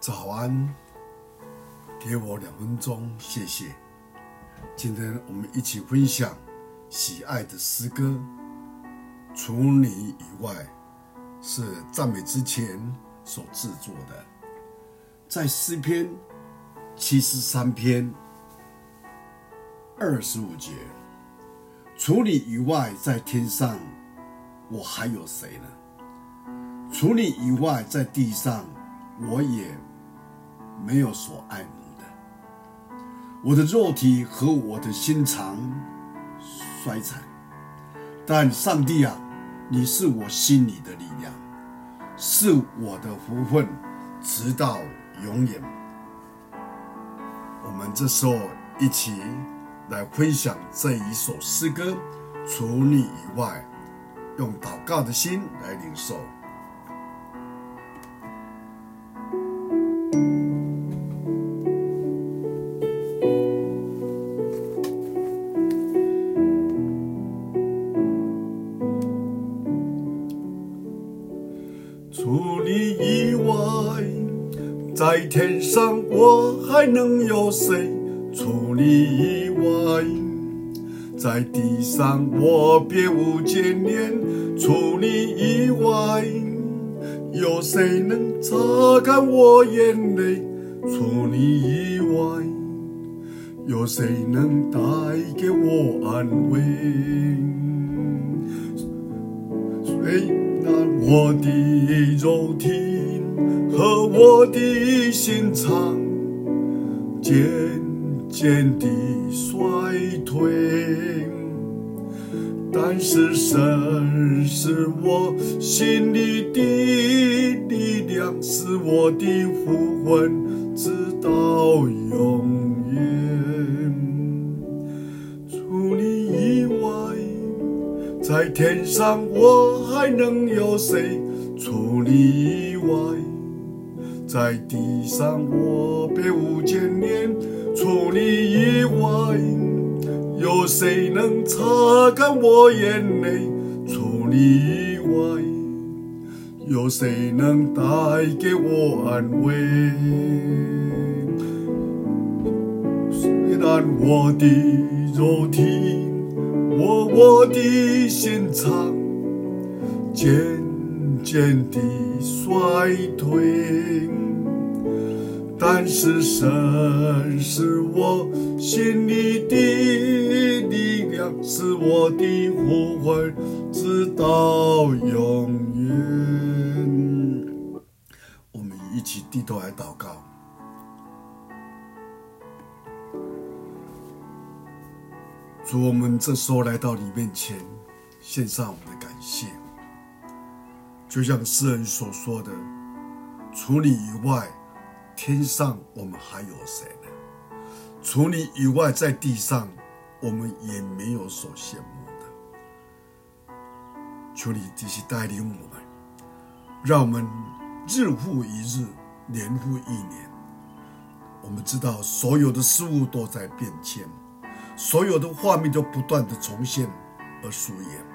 早安，给我两分钟，谢谢。今天我们一起分享喜爱的诗歌。除你以外，是赞美之前所制作的，在诗篇七十三篇二十五节。除你以外，在天上我还有谁呢？除你以外，在地上我也。没有所爱慕的，我的肉体和我的心肠衰残，但上帝啊，你是我心里的力量，是我的福分，直到永远。我们这时候一起来分享这一首诗歌，除你以外，用祷告的心来领受。在天上我还能有谁？除你以外，在地上我别无眷恋。除你以外，有谁能擦干我眼泪？除你以外，有谁能带给我安慰？虽然我的肉体和我的心肠渐渐地衰退，但是神是我心里的力量，是我的福分，直到永远。除你以外，在天上我还能有谁？除你以外，在地上我别无眷恋。除你以外，有谁能擦干我眼泪？除你以外，有谁能带给我安慰？虽然我的肉体。我我的心肠坚渐地衰退，但是神是我心里的力量，是我的呼唤，直到永远。我们一起低头来祷告。主，我们这时候来到你面前，献上我们的感谢。就像诗人所说的：“除你以外，天上我们还有谁呢？除你以外，在地上我们也没有所羡慕的。”求你继续带领我们，让我们日复一日，年复一年。我们知道所有的事物都在变迁。所有的画面都不断的重现而上演，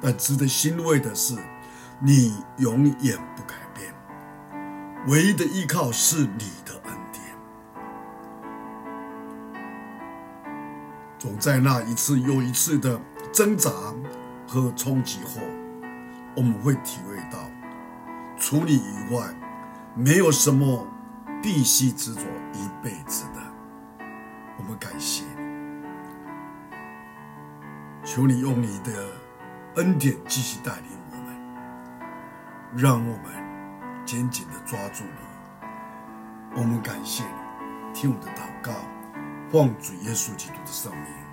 但值得欣慰的是，你永远不改变，唯一的依靠是你的恩典。总在那一次又一次的挣扎和冲击后，我们会体会到，除你以外，没有什么必须执着一辈子的。我们感谢，求你用你的恩典继续带领，让我们紧紧的抓住你。我们感谢你，听我的祷告，奉主耶稣基督的圣名。